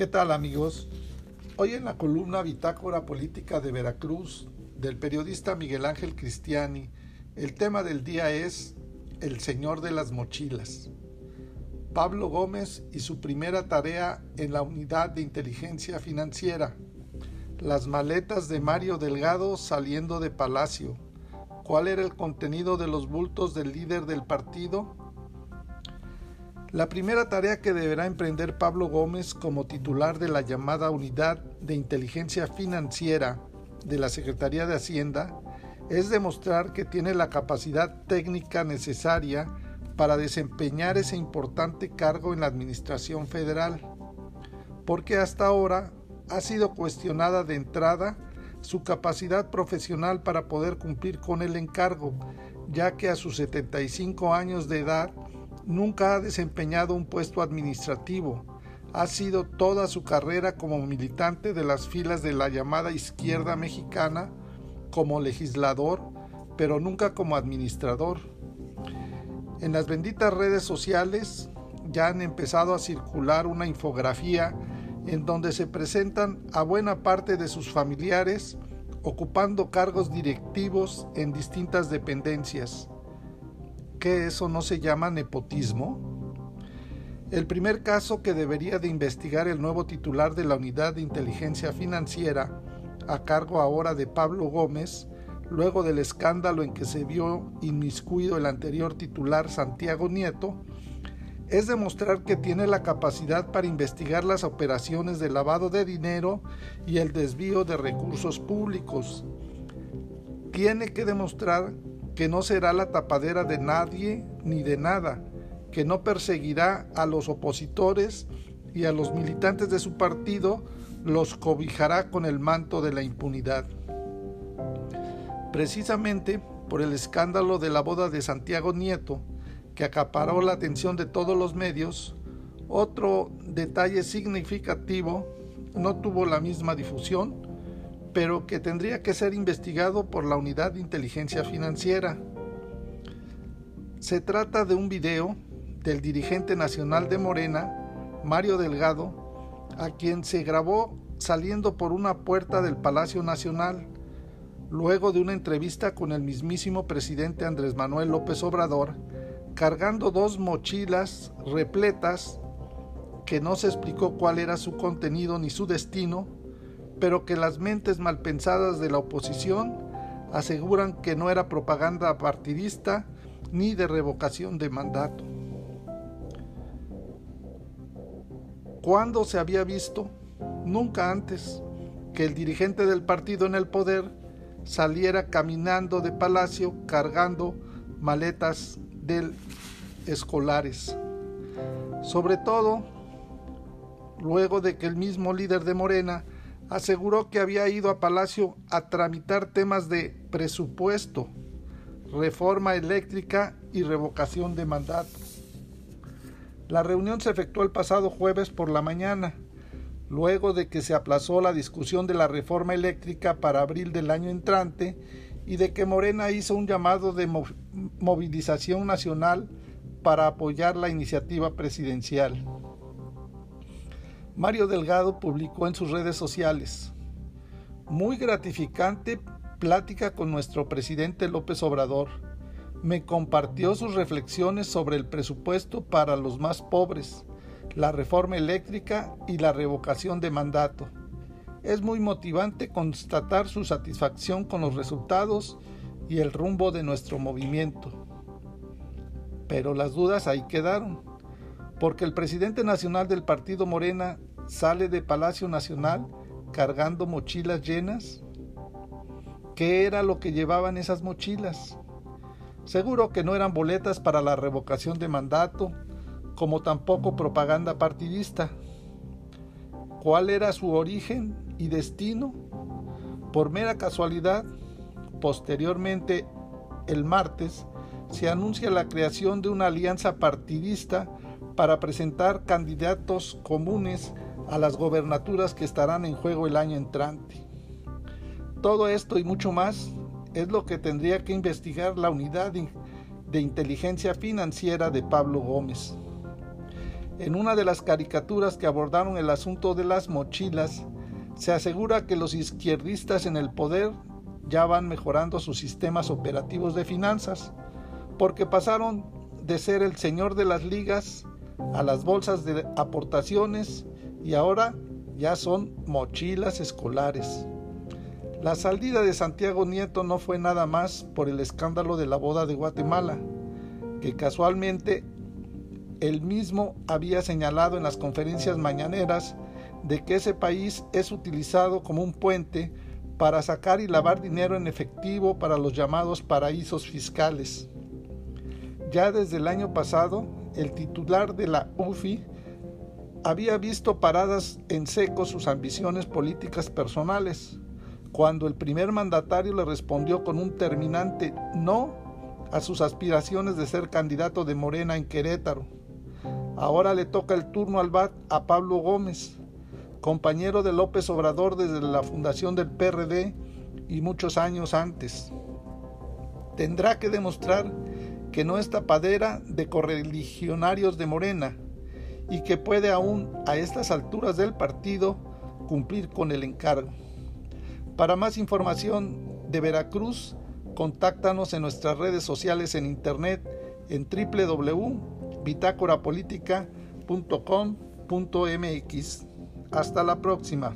¿Qué tal amigos? Hoy en la columna Bitácora Política de Veracruz del periodista Miguel Ángel Cristiani, el tema del día es El Señor de las Mochilas. Pablo Gómez y su primera tarea en la unidad de inteligencia financiera. Las maletas de Mario Delgado saliendo de Palacio. ¿Cuál era el contenido de los bultos del líder del partido? La primera tarea que deberá emprender Pablo Gómez como titular de la llamada Unidad de Inteligencia Financiera de la Secretaría de Hacienda es demostrar que tiene la capacidad técnica necesaria para desempeñar ese importante cargo en la Administración Federal, porque hasta ahora ha sido cuestionada de entrada su capacidad profesional para poder cumplir con el encargo, ya que a sus 75 años de edad Nunca ha desempeñado un puesto administrativo. Ha sido toda su carrera como militante de las filas de la llamada izquierda mexicana, como legislador, pero nunca como administrador. En las benditas redes sociales ya han empezado a circular una infografía en donde se presentan a buena parte de sus familiares ocupando cargos directivos en distintas dependencias que eso no se llama nepotismo? El primer caso que debería de investigar el nuevo titular de la Unidad de Inteligencia Financiera, a cargo ahora de Pablo Gómez, luego del escándalo en que se vio inmiscuido el anterior titular Santiago Nieto, es demostrar que tiene la capacidad para investigar las operaciones de lavado de dinero y el desvío de recursos públicos. Tiene que demostrar que no será la tapadera de nadie ni de nada, que no perseguirá a los opositores y a los militantes de su partido, los cobijará con el manto de la impunidad. Precisamente por el escándalo de la boda de Santiago Nieto, que acaparó la atención de todos los medios, otro detalle significativo no tuvo la misma difusión, pero que tendría que ser investigado por la Unidad de Inteligencia Financiera. Se trata de un video del dirigente nacional de Morena, Mario Delgado, a quien se grabó saliendo por una puerta del Palacio Nacional, luego de una entrevista con el mismísimo presidente Andrés Manuel López Obrador, cargando dos mochilas repletas que no se explicó cuál era su contenido ni su destino, pero que las mentes malpensadas de la oposición aseguran que no era propaganda partidista ni de revocación de mandato. ¿Cuándo se había visto? Nunca antes que el dirigente del partido en el poder saliera caminando de palacio cargando maletas del escolares. Sobre todo, luego de que el mismo líder de Morena aseguró que había ido a Palacio a tramitar temas de presupuesto, reforma eléctrica y revocación de mandato. La reunión se efectuó el pasado jueves por la mañana, luego de que se aplazó la discusión de la reforma eléctrica para abril del año entrante y de que Morena hizo un llamado de movilización nacional para apoyar la iniciativa presidencial. Mario Delgado publicó en sus redes sociales, muy gratificante plática con nuestro presidente López Obrador. Me compartió sus reflexiones sobre el presupuesto para los más pobres, la reforma eléctrica y la revocación de mandato. Es muy motivante constatar su satisfacción con los resultados y el rumbo de nuestro movimiento. Pero las dudas ahí quedaron, porque el presidente nacional del partido Morena sale de Palacio Nacional cargando mochilas llenas? ¿Qué era lo que llevaban esas mochilas? Seguro que no eran boletas para la revocación de mandato, como tampoco propaganda partidista. ¿Cuál era su origen y destino? Por mera casualidad, posteriormente, el martes, se anuncia la creación de una alianza partidista para presentar candidatos comunes a las gobernaturas que estarán en juego el año entrante. Todo esto y mucho más es lo que tendría que investigar la unidad de inteligencia financiera de Pablo Gómez. En una de las caricaturas que abordaron el asunto de las mochilas, se asegura que los izquierdistas en el poder ya van mejorando sus sistemas operativos de finanzas, porque pasaron de ser el señor de las ligas a las bolsas de aportaciones y ahora ya son mochilas escolares. La salida de Santiago Nieto no fue nada más por el escándalo de la boda de Guatemala, que casualmente él mismo había señalado en las conferencias mañaneras de que ese país es utilizado como un puente para sacar y lavar dinero en efectivo para los llamados paraísos fiscales. Ya desde el año pasado, el titular de la UFI había visto paradas en seco sus ambiciones políticas personales, cuando el primer mandatario le respondió con un terminante no a sus aspiraciones de ser candidato de Morena en Querétaro. Ahora le toca el turno al BAT a Pablo Gómez, compañero de López Obrador desde la fundación del PRD y muchos años antes. Tendrá que demostrar que no es tapadera de correligionarios de Morena y que puede aún a estas alturas del partido cumplir con el encargo. Para más información de Veracruz, contáctanos en nuestras redes sociales en internet en www.bitácorapolítica.com.mx. Hasta la próxima.